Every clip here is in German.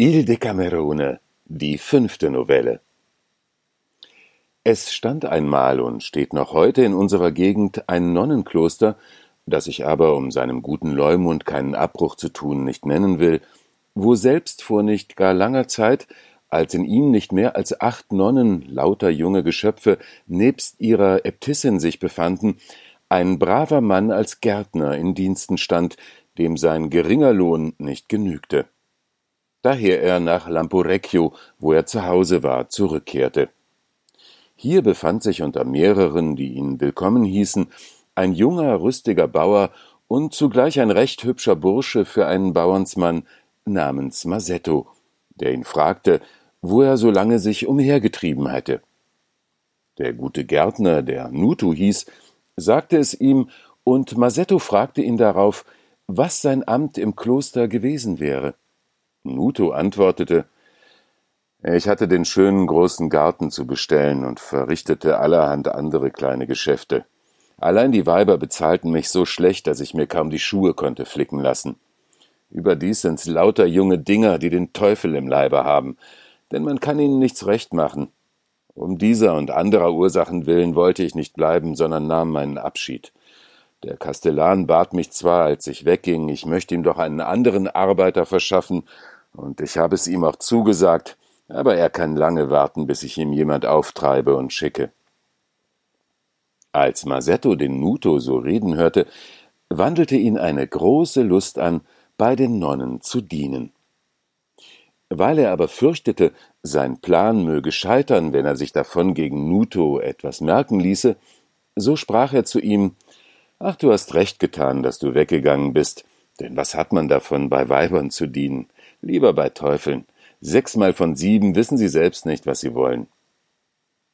Il Decamerone, die fünfte Novelle. Es stand einmal und steht noch heute in unserer Gegend ein Nonnenkloster, das ich aber, um seinem guten Leumund keinen Abbruch zu tun, nicht nennen will, wo selbst vor nicht gar langer Zeit, als in ihm nicht mehr als acht Nonnen, lauter junge Geschöpfe, nebst ihrer Äbtissin sich befanden, ein braver Mann als Gärtner in Diensten stand, dem sein geringer Lohn nicht genügte daher er nach Lamporecchio, wo er zu Hause war, zurückkehrte. Hier befand sich unter mehreren, die ihn willkommen hießen, ein junger, rüstiger Bauer und zugleich ein recht hübscher Bursche für einen Bauernsmann namens Masetto, der ihn fragte, wo er so lange sich umhergetrieben hätte. Der gute Gärtner, der Nutu hieß, sagte es ihm, und Masetto fragte ihn darauf, was sein Amt im Kloster gewesen wäre. Nuto antwortete Ich hatte den schönen großen Garten zu bestellen und verrichtete allerhand andere kleine Geschäfte. Allein die Weiber bezahlten mich so schlecht, dass ich mir kaum die Schuhe konnte flicken lassen. Überdies sind's lauter junge Dinger, die den Teufel im Leibe haben, denn man kann ihnen nichts recht machen. Um dieser und anderer Ursachen willen wollte ich nicht bleiben, sondern nahm meinen Abschied. Der Kastellan bat mich zwar, als ich wegging, ich möchte ihm doch einen anderen Arbeiter verschaffen, und ich habe es ihm auch zugesagt, aber er kann lange warten, bis ich ihm jemand auftreibe und schicke. Als Masetto den Nuto so reden hörte, wandelte ihn eine große Lust an, bei den Nonnen zu dienen. Weil er aber fürchtete, sein Plan möge scheitern, wenn er sich davon gegen Nuto etwas merken ließe, so sprach er zu ihm Ach, du hast recht getan, dass du weggegangen bist, denn was hat man davon, bei Weibern zu dienen? Lieber bei Teufeln. Sechsmal von sieben wissen sie selbst nicht, was sie wollen.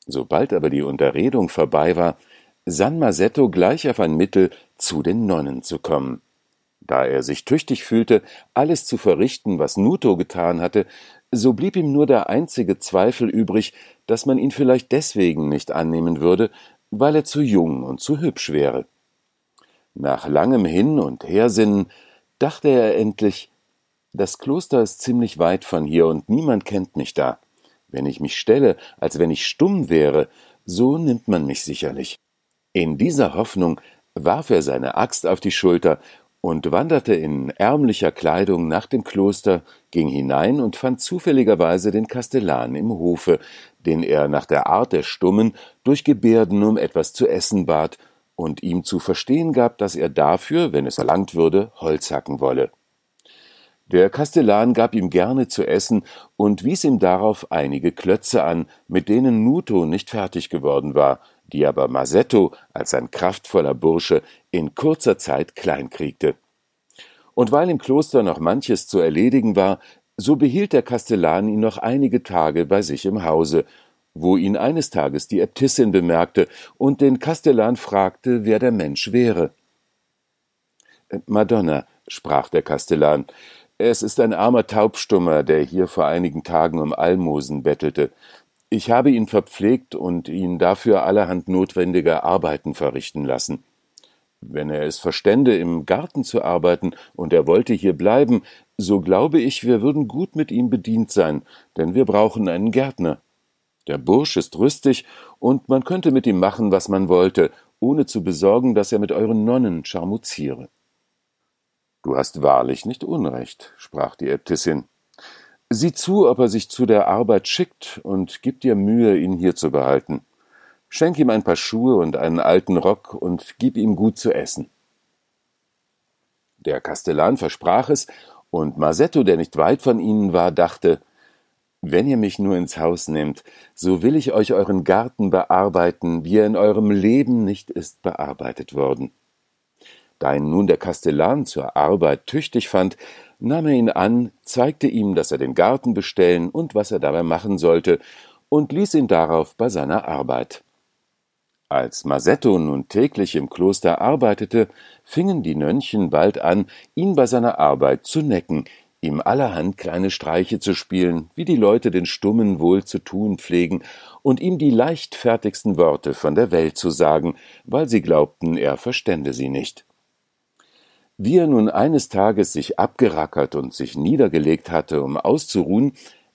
Sobald aber die Unterredung vorbei war, sann Masetto gleich auf ein Mittel, zu den Nonnen zu kommen. Da er sich tüchtig fühlte, alles zu verrichten, was Nuto getan hatte, so blieb ihm nur der einzige Zweifel übrig, dass man ihn vielleicht deswegen nicht annehmen würde, weil er zu jung und zu hübsch wäre. Nach langem Hin und Hersinnen dachte er endlich, das Kloster ist ziemlich weit von hier und niemand kennt mich da. Wenn ich mich stelle, als wenn ich stumm wäre, so nimmt man mich sicherlich. In dieser Hoffnung warf er seine Axt auf die Schulter und wanderte in ärmlicher Kleidung nach dem Kloster, ging hinein und fand zufälligerweise den Kastellan im Hofe, den er nach der Art der Stummen durch Gebärden um etwas zu essen bat und ihm zu verstehen gab, dass er dafür, wenn es erlangt würde, Holz hacken wolle. Der Kastellan gab ihm gerne zu essen und wies ihm darauf einige Klötze an, mit denen Nuto nicht fertig geworden war, die aber Masetto als ein kraftvoller Bursche in kurzer Zeit kleinkriegte. Und weil im Kloster noch manches zu erledigen war, so behielt der Kastellan ihn noch einige Tage bei sich im Hause wo ihn eines Tages die Äbtissin bemerkte und den Kastellan fragte, wer der Mensch wäre. Äh, Madonna, sprach der Kastellan, es ist ein armer Taubstummer, der hier vor einigen Tagen um Almosen bettelte. Ich habe ihn verpflegt und ihn dafür allerhand notwendige Arbeiten verrichten lassen. Wenn er es verstände, im Garten zu arbeiten, und er wollte hier bleiben, so glaube ich, wir würden gut mit ihm bedient sein, denn wir brauchen einen Gärtner. Der Bursch ist rüstig, und man könnte mit ihm machen, was man wollte, ohne zu besorgen, dass er mit euren Nonnen scharmuziere. Du hast wahrlich nicht Unrecht, sprach die Äbtissin. Sieh zu, ob er sich zu der Arbeit schickt, und gib dir Mühe, ihn hier zu behalten. Schenk ihm ein paar Schuhe und einen alten Rock und gib ihm gut zu essen. Der Kastellan versprach es, und Masetto, der nicht weit von ihnen war, dachte, wenn ihr mich nur ins Haus nehmt, so will ich euch euren Garten bearbeiten, wie er in eurem Leben nicht ist bearbeitet worden. Da ihn nun der Kastellan zur Arbeit tüchtig fand, nahm er ihn an, zeigte ihm, dass er den Garten bestellen und was er dabei machen sollte, und ließ ihn darauf bei seiner Arbeit. Als Masetto nun täglich im Kloster arbeitete, fingen die Nönnchen bald an, ihn bei seiner Arbeit zu necken, ihm allerhand kleine Streiche zu spielen, wie die Leute den Stummen wohl zu tun pflegen, und ihm die leichtfertigsten Worte von der Welt zu sagen, weil sie glaubten, er verstände sie nicht. Wie er nun eines Tages sich abgerackert und sich niedergelegt hatte, um auszuruhen,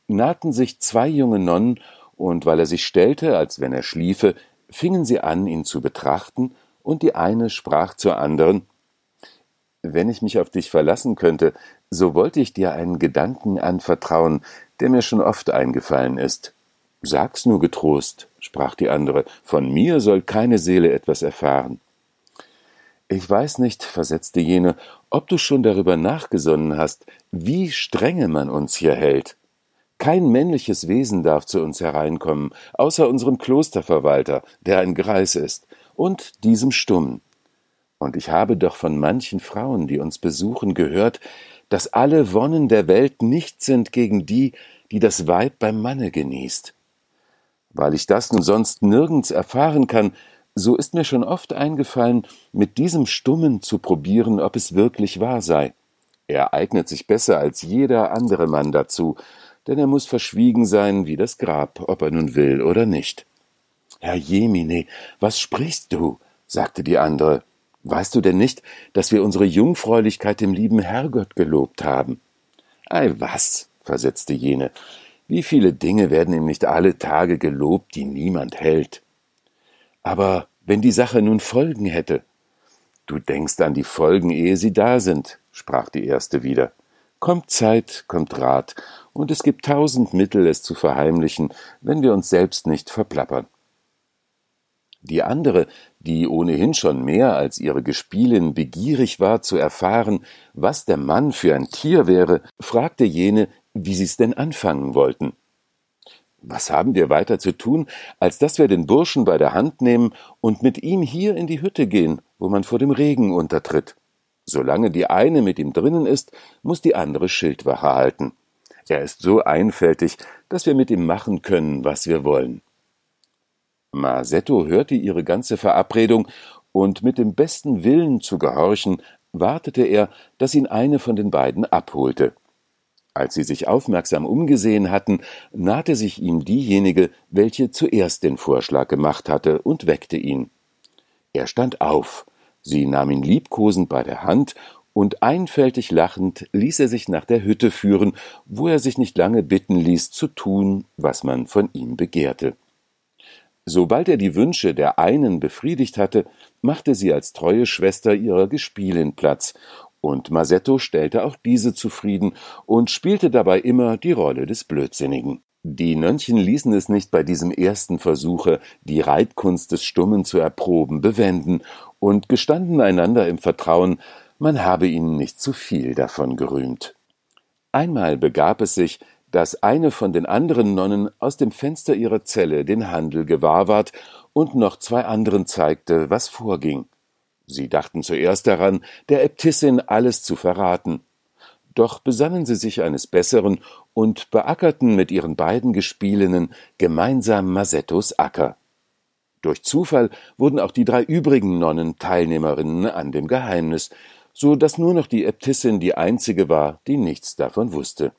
nahten sich zwei junge Nonnen, und weil er sich stellte, als wenn er schliefe, fingen sie an, ihn zu betrachten, und die eine sprach zur anderen Wenn ich mich auf dich verlassen könnte, so wollte ich dir einen Gedanken anvertrauen, der mir schon oft eingefallen ist. Sag's nur getrost, sprach die andere, von mir soll keine Seele etwas erfahren. Ich weiß nicht, versetzte jene, ob du schon darüber nachgesonnen hast, wie strenge man uns hier hält. Kein männliches Wesen darf zu uns hereinkommen, außer unserem Klosterverwalter, der ein Greis ist, und diesem Stummen. Und ich habe doch von manchen Frauen, die uns besuchen, gehört, dass alle Wonnen der Welt nicht sind gegen die, die das Weib beim Manne genießt. Weil ich das nun sonst nirgends erfahren kann, so ist mir schon oft eingefallen, mit diesem Stummen zu probieren, ob es wirklich wahr sei. Er eignet sich besser als jeder andere Mann dazu, denn er muss verschwiegen sein wie das Grab, ob er nun will oder nicht. Herr Jemine, was sprichst du? sagte die andere. Weißt du denn nicht, dass wir unsere Jungfräulichkeit dem lieben Herrgott gelobt haben? Ei was, versetzte jene, wie viele Dinge werden ihm nicht alle Tage gelobt, die niemand hält. Aber wenn die Sache nun Folgen hätte. Du denkst an die Folgen, ehe sie da sind, sprach die erste wieder. Kommt Zeit, kommt Rat, und es gibt tausend Mittel, es zu verheimlichen, wenn wir uns selbst nicht verplappern. Die andere, die ohnehin schon mehr als ihre Gespielin begierig war zu erfahren, was der Mann für ein Tier wäre, fragte jene, wie sie's denn anfangen wollten. Was haben wir weiter zu tun, als dass wir den Burschen bei der Hand nehmen und mit ihm hier in die Hütte gehen, wo man vor dem Regen untertritt. Solange die eine mit ihm drinnen ist, muss die andere Schildwache halten. Er ist so einfältig, dass wir mit ihm machen können, was wir wollen. Masetto hörte ihre ganze Verabredung, und mit dem besten Willen zu gehorchen, wartete er, dass ihn eine von den beiden abholte. Als sie sich aufmerksam umgesehen hatten, nahte sich ihm diejenige, welche zuerst den Vorschlag gemacht hatte, und weckte ihn. Er stand auf, sie nahm ihn liebkosend bei der Hand, und einfältig lachend ließ er sich nach der Hütte führen, wo er sich nicht lange bitten ließ, zu tun, was man von ihm begehrte. Sobald er die Wünsche der einen befriedigt hatte, machte sie als treue Schwester ihrer Gespielin Platz und Masetto stellte auch diese zufrieden und spielte dabei immer die Rolle des Blödsinnigen. Die Nönnchen ließen es nicht bei diesem ersten Versuche, die Reitkunst des Stummen zu erproben, bewenden und gestanden einander im Vertrauen, man habe ihnen nicht zu viel davon gerühmt. Einmal begab es sich, dass eine von den anderen Nonnen aus dem Fenster ihrer Zelle den Handel gewahr ward und noch zwei anderen zeigte, was vorging. Sie dachten zuerst daran, der Äbtissin alles zu verraten. Doch besannen sie sich eines Besseren und beackerten mit ihren beiden Gespielinnen gemeinsam Masettos Acker. Durch Zufall wurden auch die drei übrigen Nonnen Teilnehmerinnen an dem Geheimnis, so dass nur noch die Äbtissin die einzige war, die nichts davon wusste.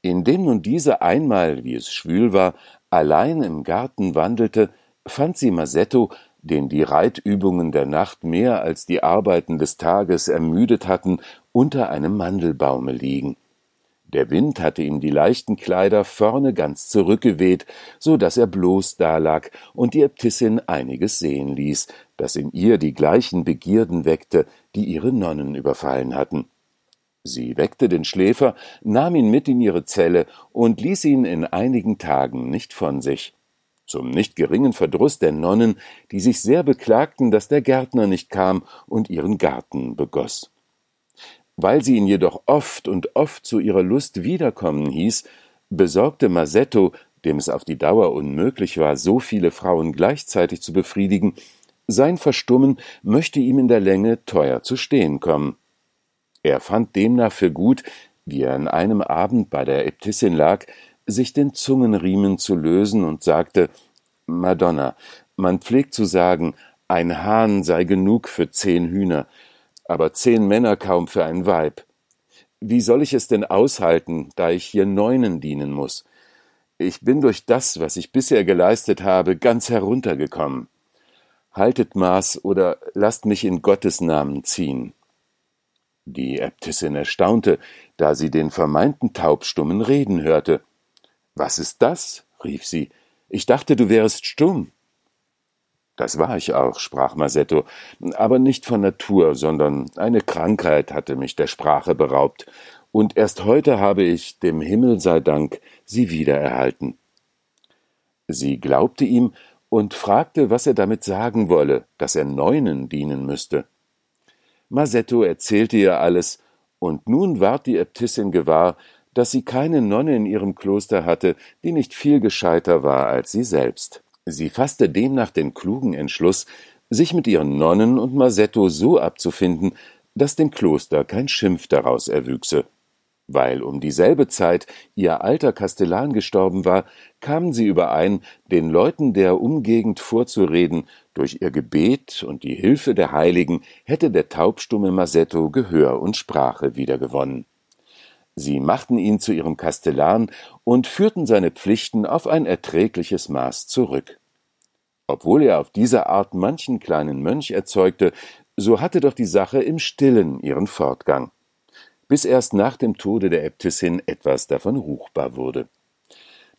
Indem nun diese einmal, wie es schwül war, allein im Garten wandelte, fand sie Masetto, den die Reitübungen der Nacht mehr als die Arbeiten des Tages ermüdet hatten, unter einem Mandelbaume liegen. Der Wind hatte ihm die leichten Kleider vorne ganz zurückgeweht, so dass er bloß dalag und die Äbtissin einiges sehen ließ, das in ihr die gleichen Begierden weckte, die ihre Nonnen überfallen hatten. Sie weckte den Schläfer, nahm ihn mit in ihre Zelle und ließ ihn in einigen Tagen nicht von sich zum nicht geringen Verdruß der Nonnen, die sich sehr beklagten, dass der Gärtner nicht kam und ihren Garten begoss. Weil sie ihn jedoch oft und oft zu ihrer Lust wiederkommen hieß, besorgte Masetto, dem es auf die Dauer unmöglich war, so viele Frauen gleichzeitig zu befriedigen, sein Verstummen möchte ihm in der Länge teuer zu stehen kommen. Er fand demnach für gut, wie er an einem Abend bei der Äbtissin lag, sich den Zungenriemen zu lösen und sagte Madonna, man pflegt zu sagen, ein Hahn sei genug für zehn Hühner, aber zehn Männer kaum für ein Weib. Wie soll ich es denn aushalten, da ich hier Neunen dienen muss? Ich bin durch das, was ich bisher geleistet habe, ganz heruntergekommen. Haltet Maß oder lasst mich in Gottes Namen ziehen. Die Äbtissin erstaunte, da sie den vermeinten Taubstummen reden hörte. Was ist das? rief sie. Ich dachte, du wärest stumm. Das war ich auch, sprach Masetto, aber nicht von Natur, sondern eine Krankheit hatte mich der Sprache beraubt, und erst heute habe ich, dem Himmel sei Dank, sie wiedererhalten. Sie glaubte ihm und fragte, was er damit sagen wolle, dass er Neunen dienen müsste. Masetto erzählte ihr alles, und nun ward die Äbtissin gewahr, dass sie keine Nonne in ihrem Kloster hatte, die nicht viel gescheiter war als sie selbst. Sie fasste demnach den klugen Entschluss, sich mit ihren Nonnen und Masetto so abzufinden, dass dem Kloster kein Schimpf daraus erwüchse. Weil um dieselbe Zeit ihr alter Kastellan gestorben war, kamen sie überein, den Leuten der Umgegend vorzureden, durch ihr Gebet und die Hilfe der Heiligen hätte der taubstumme Masetto Gehör und Sprache wiedergewonnen. Sie machten ihn zu ihrem Kastellan und führten seine Pflichten auf ein erträgliches Maß zurück. Obwohl er auf diese Art manchen kleinen Mönch erzeugte, so hatte doch die Sache im stillen ihren Fortgang bis erst nach dem Tode der Äbtissin etwas davon ruchbar wurde.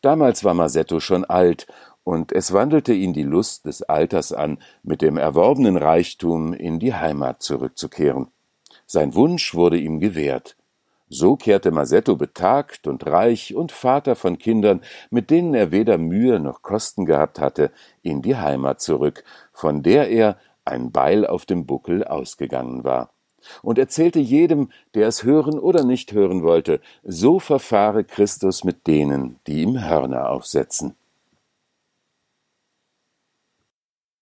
Damals war Masetto schon alt, und es wandelte ihn die Lust des Alters an, mit dem erworbenen Reichtum in die Heimat zurückzukehren. Sein Wunsch wurde ihm gewährt. So kehrte Masetto betagt und reich und Vater von Kindern, mit denen er weder Mühe noch Kosten gehabt hatte, in die Heimat zurück, von der er, ein Beil auf dem Buckel, ausgegangen war und erzählte jedem, der es hören oder nicht hören wollte, so verfahre Christus mit denen, die ihm Hörner aufsetzen.